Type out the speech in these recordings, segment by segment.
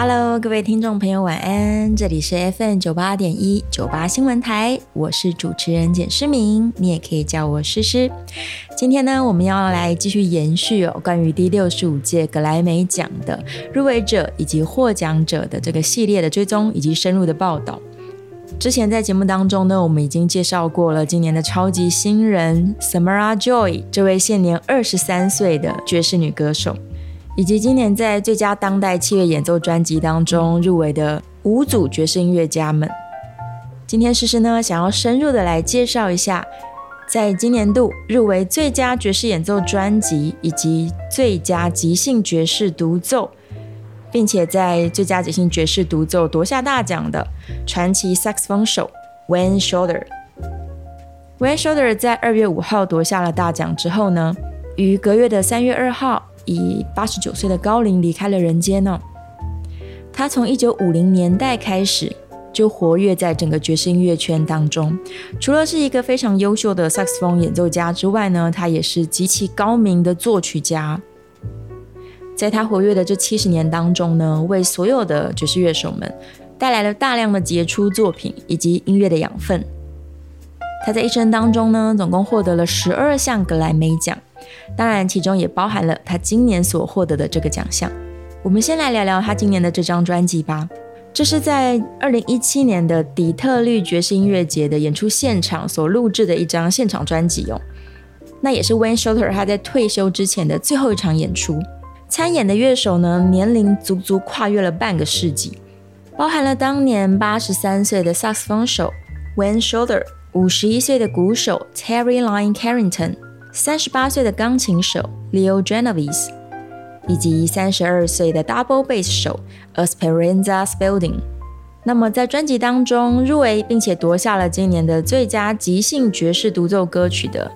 Hello，各位听众朋友，晚安！这里是 FM 九八点一九八新闻台，我是主持人简诗明，你也可以叫我诗诗。今天呢，我们要来继续延续哦，关于第六十五届格莱美奖的入围者以及获奖者的这个系列的追踪以及深入的报道。之前在节目当中呢，我们已经介绍过了今年的超级新人 Samara Joy 这位现年二十三岁的爵士女歌手。以及今年在最佳当代器乐演奏专辑当中入围的五组爵士音乐家们，今天诗诗呢想要深入的来介绍一下，在今年度入围最佳爵士演奏专辑以及最佳即兴爵士独奏，并且在最佳即兴爵士独奏夺下大奖的传奇萨克斯风手 Wayne Shorter。Wayne Shorter 在二月五号夺下了大奖之后呢，于隔月的三月二号。以八十九岁的高龄离开了人间呢。他从一九五零年代开始就活跃在整个爵士音乐圈当中。除了是一个非常优秀的萨克斯风演奏家之外呢，他也是极其高明的作曲家。在他活跃的这七十年当中呢，为所有的爵士乐手们带来了大量的杰出作品以及音乐的养分。他在一生当中呢，总共获得了十二项格莱美奖。当然，其中也包含了他今年所获得的这个奖项。我们先来聊聊他今年的这张专辑吧。这是在二零一七年的底特律爵士音乐节的演出现场所录制的一张现场专辑哦。那也是 Wayne Shorter 他在退休之前的最后一场演出。参演的乐手呢，年龄足足跨越了半个世纪，包含了当年八十三岁的萨克斯风手 Wayne Shorter，五十一岁的鼓手 Terry Line Carrington。三十八岁的钢琴手 Leo Genovese，以及三十二岁的 double bass 手 Esperanza Spalding。那么在专辑当中入围并且夺下了今年的最佳即兴爵士独奏歌曲的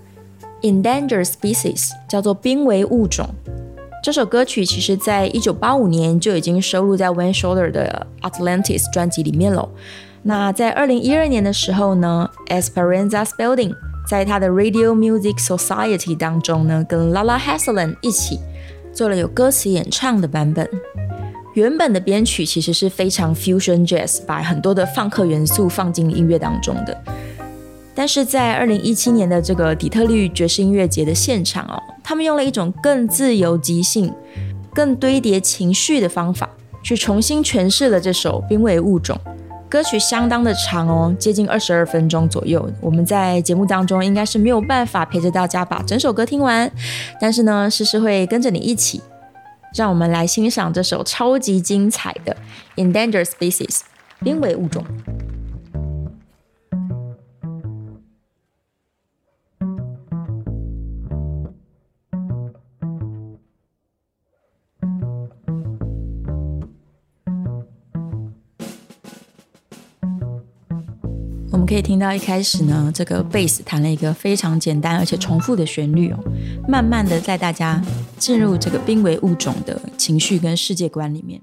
Endangered Species，叫做濒危物种。这首歌曲其实在一九八五年就已经收录在 w a n e Shorter 的 Atlantis 专辑里面了。那在二零一二年的时候呢，Esperanza Spalding。在他的 Radio Music Society 当中呢，跟 Lala Haslam 一起做了有歌词演唱的版本。原本的编曲其实是非常 fusion jazz，把很多的放克元素放进音乐当中的。但是在二零一七年的这个底特律爵士音乐节的现场哦，他们用了一种更自由即兴、更堆叠情绪的方法，去重新诠释了这首《濒危物种》。歌曲相当的长哦，接近二十二分钟左右。我们在节目当中应该是没有办法陪着大家把整首歌听完，但是呢，诗诗会跟着你一起，让我们来欣赏这首超级精彩的《Endangered Species》濒危物种。可以听到一开始呢，这个贝斯弹了一个非常简单而且重复的旋律哦，慢慢的带大家进入这个濒危物种的情绪跟世界观里面。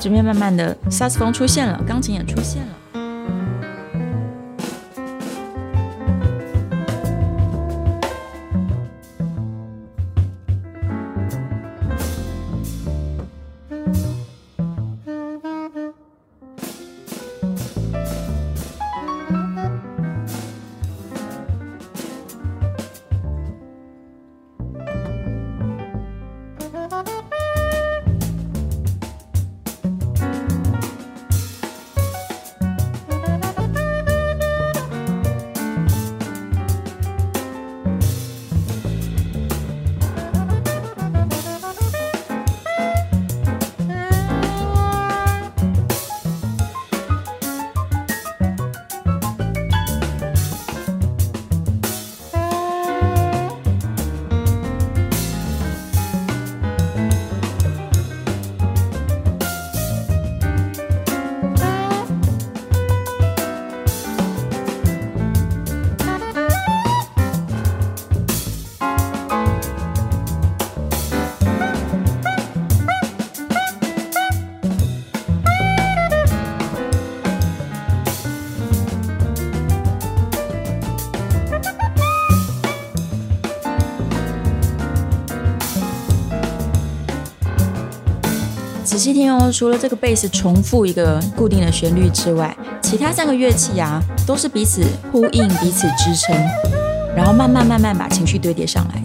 这边慢慢的萨斯风出现了，钢琴也出现了。细听哦，除了这个贝斯重复一个固定的旋律之外，其他三个乐器啊都是彼此呼应、彼此支撑，然后慢慢慢慢把情绪堆叠上来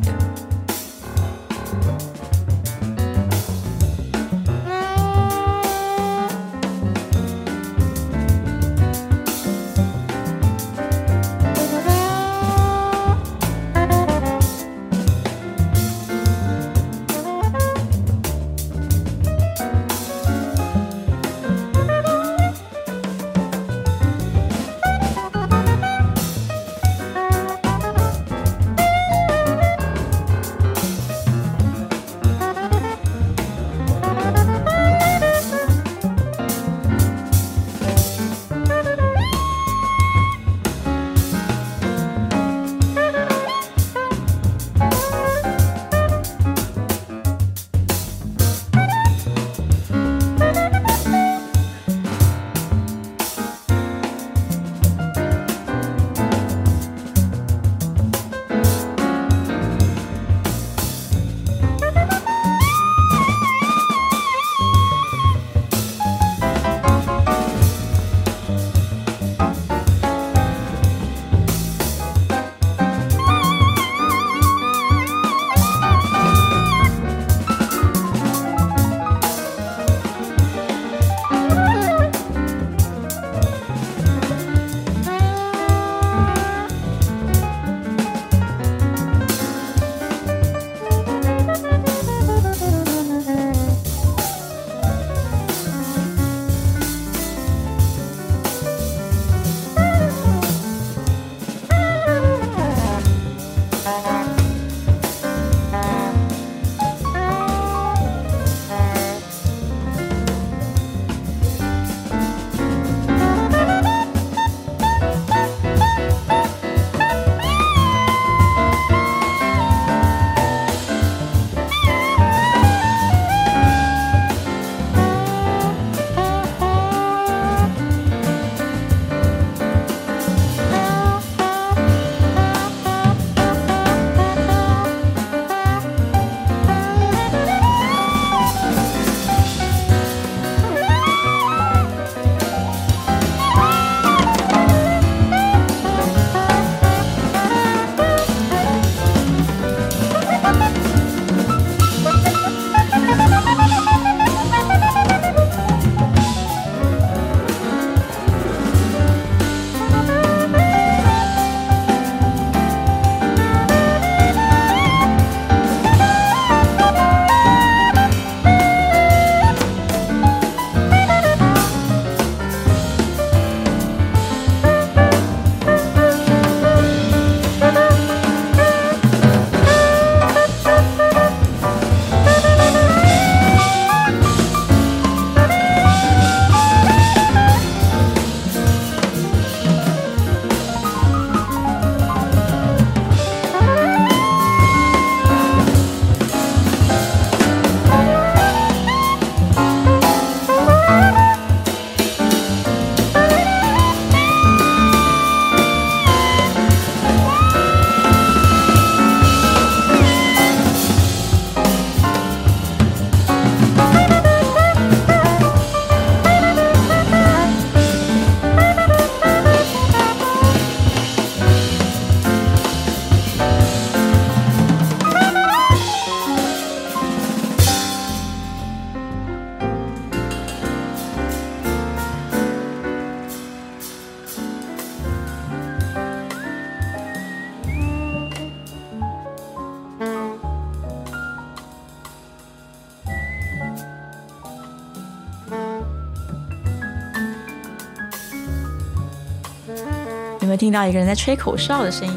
到一个人在吹口哨的声音？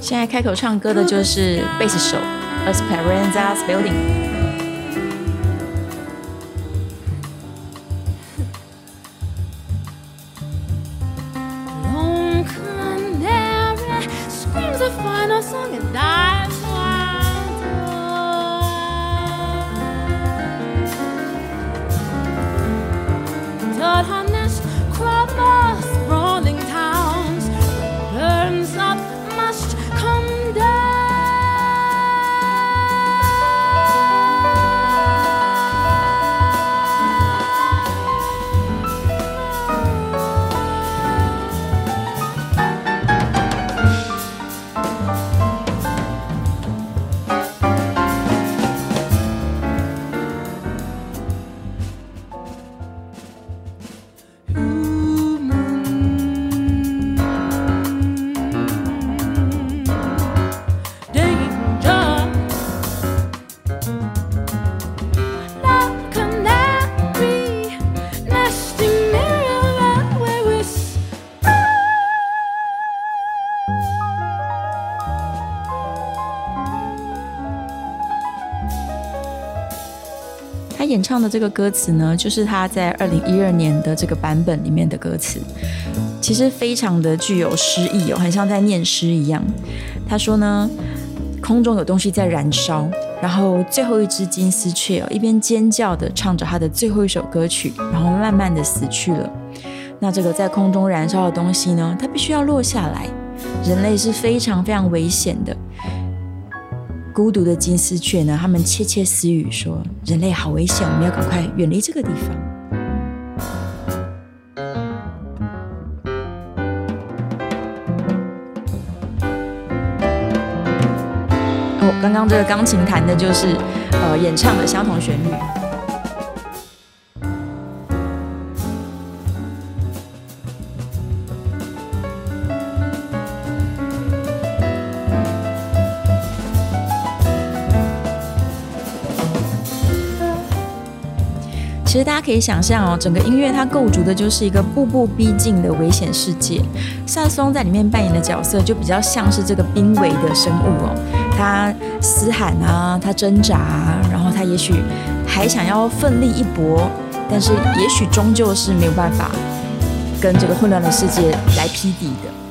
现在开口唱歌的就是贝斯手 Esperanza's Building。唱的这个歌词呢，就是他在二零一二年的这个版本里面的歌词，其实非常的具有诗意哦，很像在念诗一样。他说呢，空中有东西在燃烧，然后最后一只金丝雀哦，一边尖叫的唱着他的最后一首歌曲，然后慢慢的死去了。那这个在空中燃烧的东西呢，它必须要落下来。人类是非常非常危险的。孤独的金丝雀呢？他们窃窃私语说：“人类好危险，我们要赶快远离这个地方。”哦，刚刚这个钢琴弹的就是呃演唱的相同旋律。其实大家可以想象哦，整个音乐它构筑的就是一个步步逼近的危险世界。萨松在里面扮演的角色就比较像是这个濒危的生物哦，他嘶喊啊，他挣扎，然后他也许还想要奋力一搏，但是也许终究是没有办法跟这个混乱的世界来匹敌的。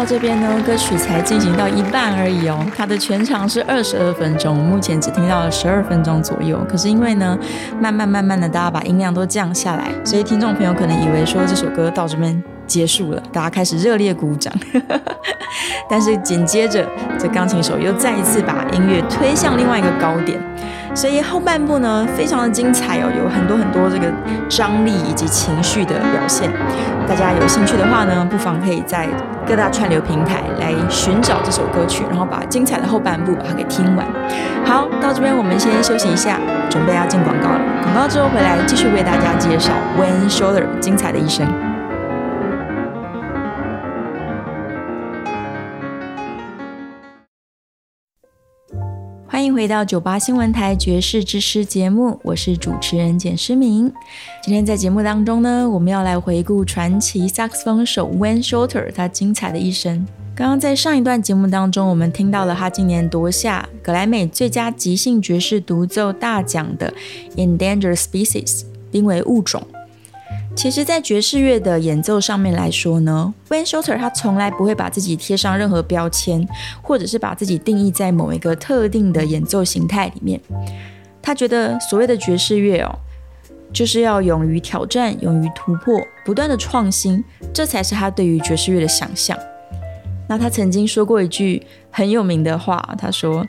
到这边呢，歌曲才进行到一半而已哦。它的全长是二十二分钟，目前只听到了十二分钟左右。可是因为呢，慢慢慢慢的，大家把音量都降下来，所以听众朋友可能以为说这首歌到这边结束了，大家开始热烈鼓掌。但是紧接着，这钢琴手又再一次把音乐推向另外一个高点。所以后半部呢，非常的精彩哦，有很多很多这个张力以及情绪的表现。大家有兴趣的话呢，不妨可以在各大串流平台来寻找这首歌曲，然后把精彩的后半部把它给听完。好，到这边我们先休息一下，准备要进广告了。广告之后回来继续为大家介绍 Wayne Shorter 精彩的一生。欢迎回到九八新闻台爵士之诗节目，我是主持人简诗明。今天在节目当中呢，我们要来回顾传奇萨克斯风手 Wayne Shorter 他精彩的一生。刚刚在上一段节目当中，我们听到了他今年夺下格莱美最佳即兴爵士独奏大奖的《Endangered Species》濒危物种。其实，在爵士乐的演奏上面来说呢，Wayne Shorter 他从来不会把自己贴上任何标签，或者是把自己定义在某一个特定的演奏形态里面。他觉得所谓的爵士乐哦，就是要勇于挑战、勇于突破、不断的创新，这才是他对于爵士乐的想象。那他曾经说过一句很有名的话，他说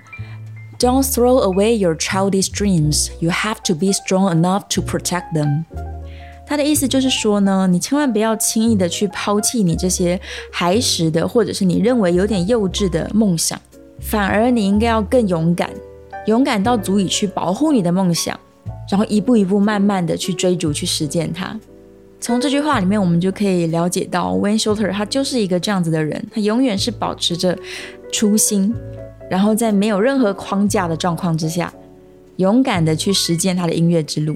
：“Don't throw away your childish dreams. You have to be strong enough to protect them.” 他的意思就是说呢，你千万不要轻易的去抛弃你这些孩时的，或者是你认为有点幼稚的梦想，反而你应该要更勇敢，勇敢到足以去保护你的梦想，然后一步一步慢慢的去追逐、去实践它。从这句话里面，我们就可以了解到，Wayne s h o l t e r 他就是一个这样子的人，他永远是保持着初心，然后在没有任何框架的状况之下，勇敢的去实践他的音乐之路。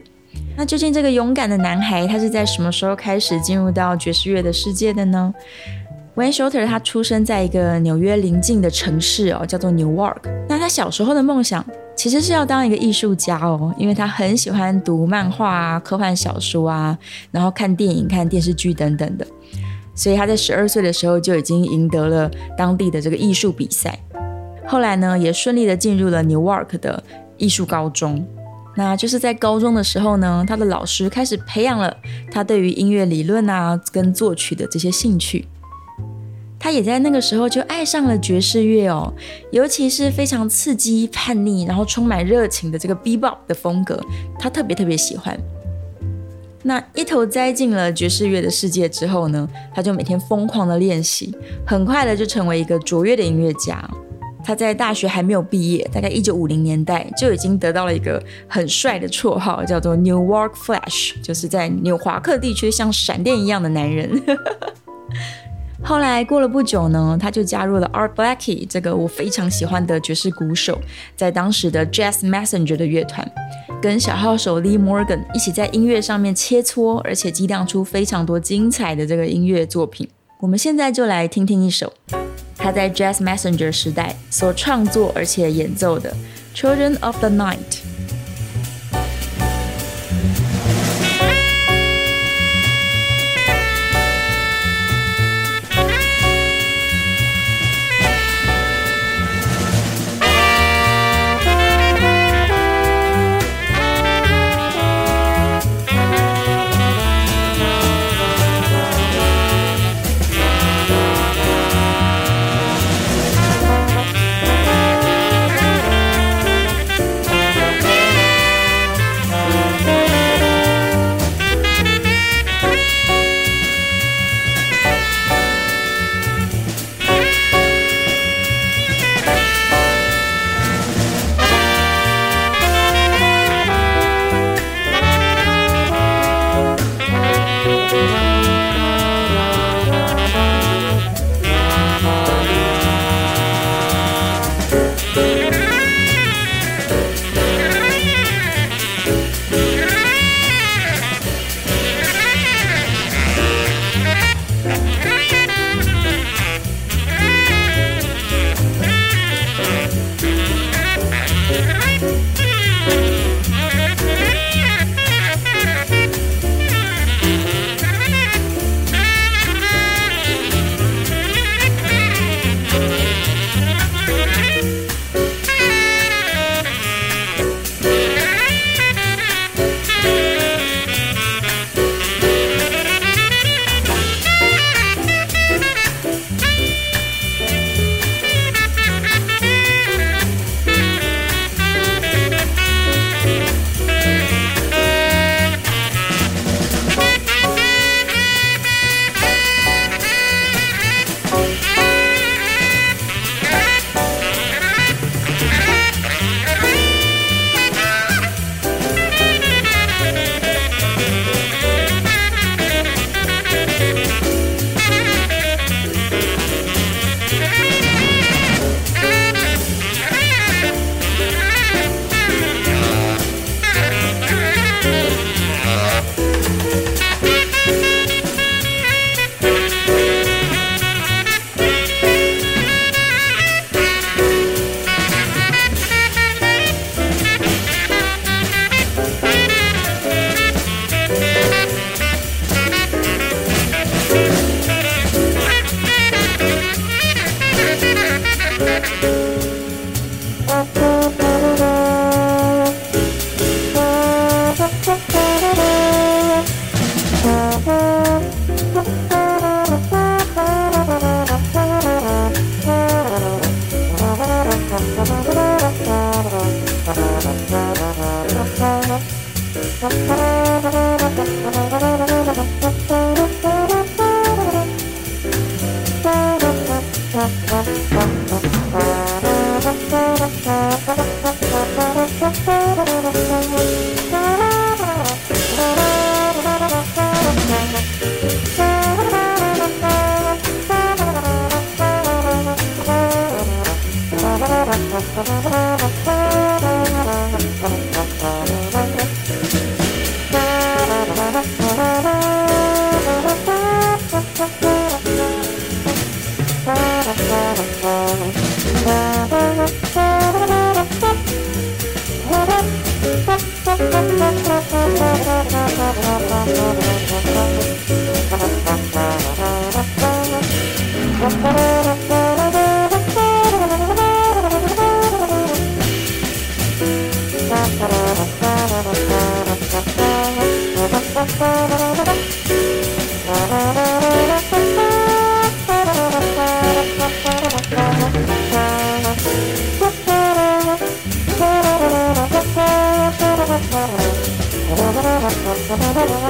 那究竟这个勇敢的男孩，他是在什么时候开始进入到爵士乐的世界的呢？Wayne Shorter 他出生在一个纽约邻近的城市哦，叫做 Newark。那他小时候的梦想其实是要当一个艺术家哦，因为他很喜欢读漫画啊、科幻小说啊，然后看电影、看电视剧等等的。所以他在十二岁的时候就已经赢得了当地的这个艺术比赛。后来呢，也顺利的进入了 Newark 的艺术高中。那就是在高中的时候呢，他的老师开始培养了他对于音乐理论啊跟作曲的这些兴趣。他也在那个时候就爱上了爵士乐哦，尤其是非常刺激、叛逆，然后充满热情的这个 bebop 的风格，他特别特别喜欢。那一头栽进了爵士乐的世界之后呢，他就每天疯狂的练习，很快的就成为一个卓越的音乐家。他在大学还没有毕业，大概一九五零年代就已经得到了一个很帅的绰号，叫做 Newark Flash，就是在纽华克地区像闪电一样的男人。后来过了不久呢，他就加入了 Art Blackie 这个我非常喜欢的爵士鼓手，在当时的 Jazz Messenger 的乐团，跟小号手 Lee Morgan 一起在音乐上面切磋，而且激荡出非常多精彩的这个音乐作品。我们现在就来听听一首。他在 Jazz Messenger 时代所创作而且演奏的《Children of the Night》。听 Thank you.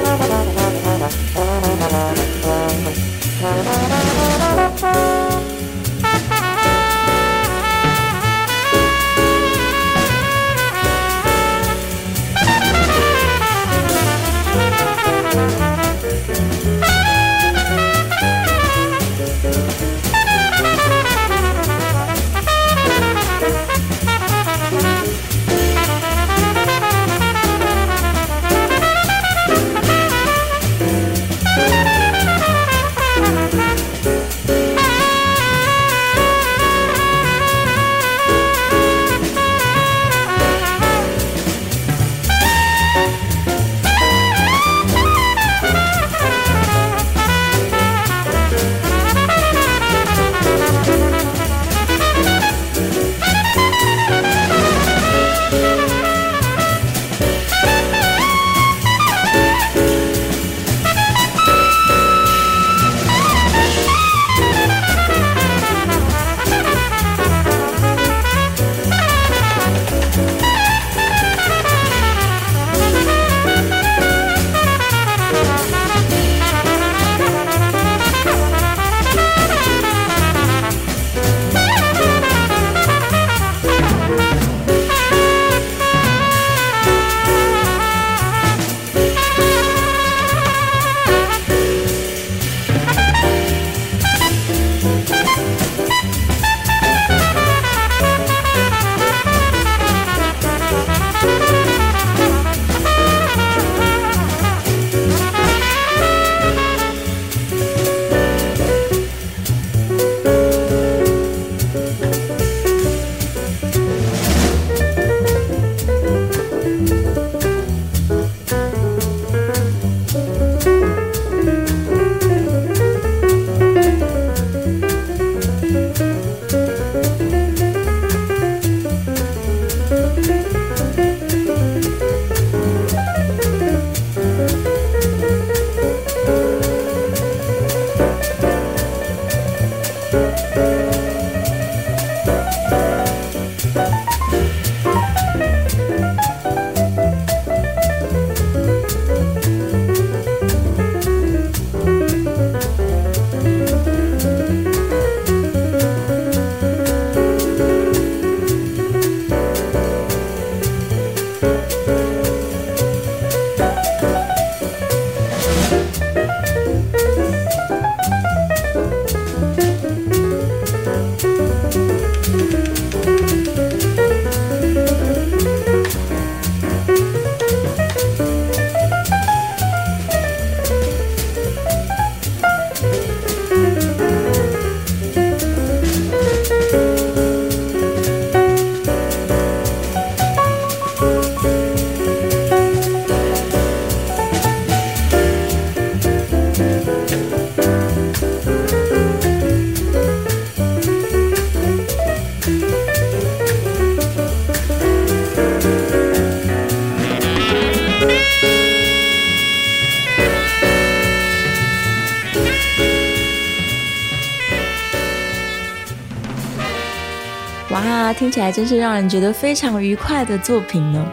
来真是让人觉得非常愉快的作品呢。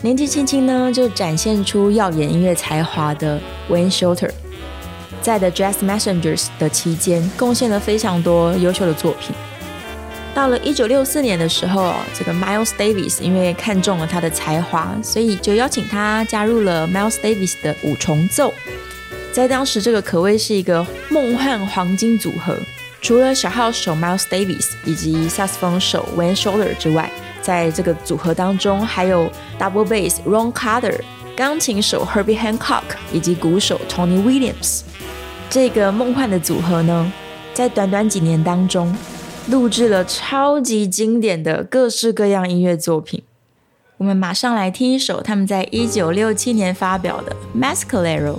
年纪轻轻呢，就展现出耀眼音乐才华的 Wayne Shorter，在 The Jazz Messengers 的期间，贡献了非常多优秀的作品。到了一九六四年的时候，这个 Miles Davis 因为看中了他的才华，所以就邀请他加入了 Miles Davis 的五重奏。在当时，这个可谓是一个梦幻黄金组合。除了小号手 Miles Davis 以及萨克斯风手 Wayne Shorter 之外，在这个组合当中还有 Double Bass Ron Carter、钢琴手 Herbie Hancock 以及鼓手 Tony Williams。这个梦幻的组合呢，在短短几年当中。录制了超级经典的各式各样音乐作品，我们马上来听一首他们在一九六七年发表的《Mascalero》。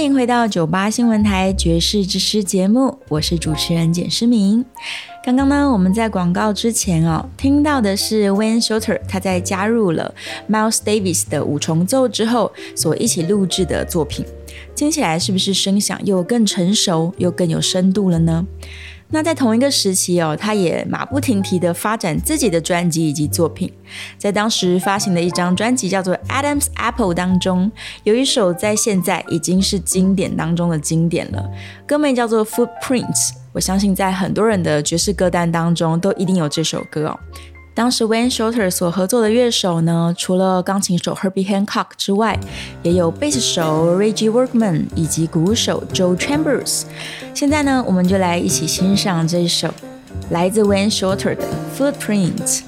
欢迎回到九八新闻台爵士之师节目，我是主持人简诗明。刚刚呢，我们在广告之前哦，听到的是 Wayne Shorter 他在加入了 Miles Davis 的五重奏之后所一起录制的作品，听起来是不是声响又更成熟又更有深度了呢？那在同一个时期哦，他也马不停蹄的发展自己的专辑以及作品。在当时发行的一张专辑叫做《Adam's Apple》当中，有一首在现在已经是经典当中的经典了，歌名叫做《Footprints》。我相信在很多人的爵士歌单当中都一定有这首歌哦。当时 Wayne Shorter 所合作的乐手呢，除了钢琴手 Herbie Hancock 之外，也有贝斯手 Reggie Workman 以及鼓手 Joe Chambers。现在呢，我们就来一起欣赏这一首来自 Wayne Shorter 的 Footprints。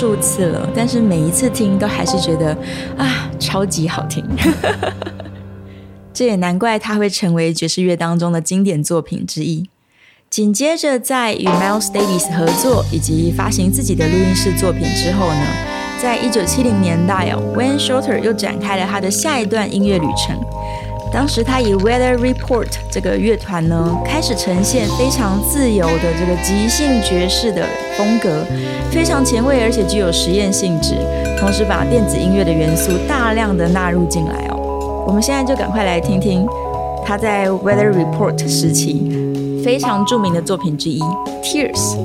数次了，但是每一次听都还是觉得啊，超级好听。这也难怪它会成为爵士乐当中的经典作品之一。紧接着，在与 Miles Davis 合作以及发行自己的录音室作品之后呢，在一九七零年代哦，Wayne Shorter 又展开了他的下一段音乐旅程。当时他以 Weather Report 这个乐团呢，开始呈现非常自由的这个即兴爵士的风格，非常前卫，而且具有实验性质，同时把电子音乐的元素大量的纳入进来哦。我们现在就赶快来听听他在 Weather Report 时期非常著名的作品之一《Tears》。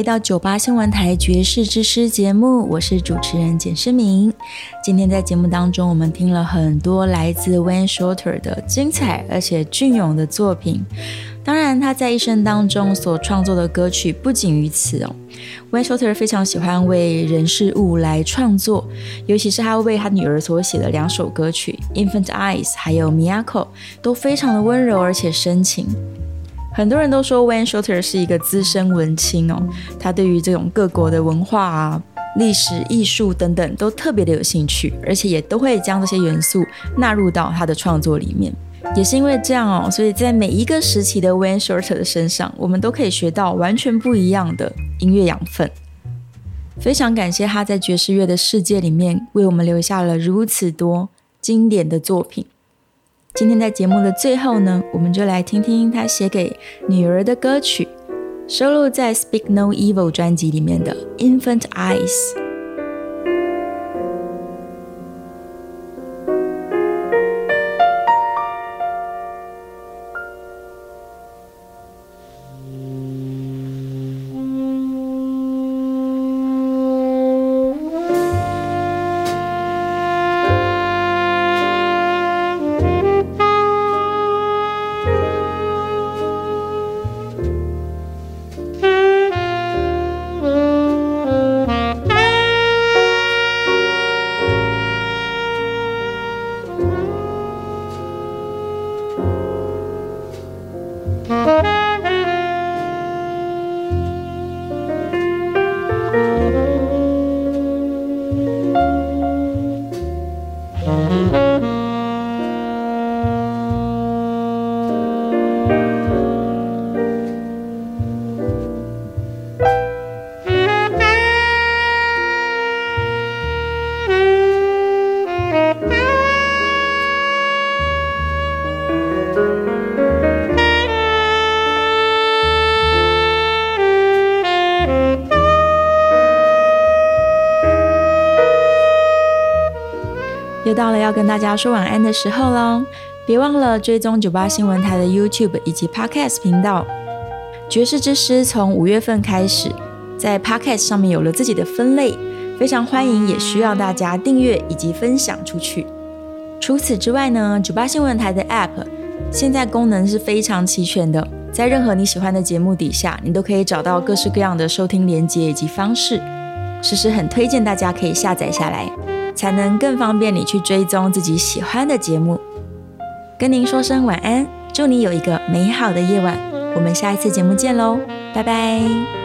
回到九八新闻台爵士之诗节目，我是主持人简诗明。今天在节目当中，我们听了很多来自 Wayne Shorter 的精彩而且隽永的作品。当然，他在一生当中所创作的歌曲不仅于此哦。Wayne Shorter 非常喜欢为人事物来创作，尤其是他为他女儿所写的两首歌曲《Infant Eyes》还有《Miyako》，都非常的温柔而且深情。很多人都说 Van s h o t e r 是一个资深文青哦，他对于这种各国的文化啊、历史、艺术等等都特别的有兴趣，而且也都会将这些元素纳入到他的创作里面。也是因为这样哦，所以在每一个时期的 Van Shorter 的身上，我们都可以学到完全不一样的音乐养分。非常感谢他在爵士乐的世界里面为我们留下了如此多经典的作品。今天在节目的最后呢，我们就来听听他写给女儿的歌曲，收录在《Speak No Evil》专辑里面的《Infant Eyes》。大家说晚安的时候喽！别忘了追踪九八新闻台的 YouTube 以及 Podcast 频道。爵士之师从五月份开始，在 Podcast 上面有了自己的分类，非常欢迎，也需要大家订阅以及分享出去。除此之外呢，九八新闻台的 App 现在功能是非常齐全的，在任何你喜欢的节目底下，你都可以找到各式各样的收听连接以及方式。诗诗很推荐大家可以下载下来。才能更方便你去追踪自己喜欢的节目。跟您说声晚安，祝你有一个美好的夜晚。我们下一次节目见喽，拜拜。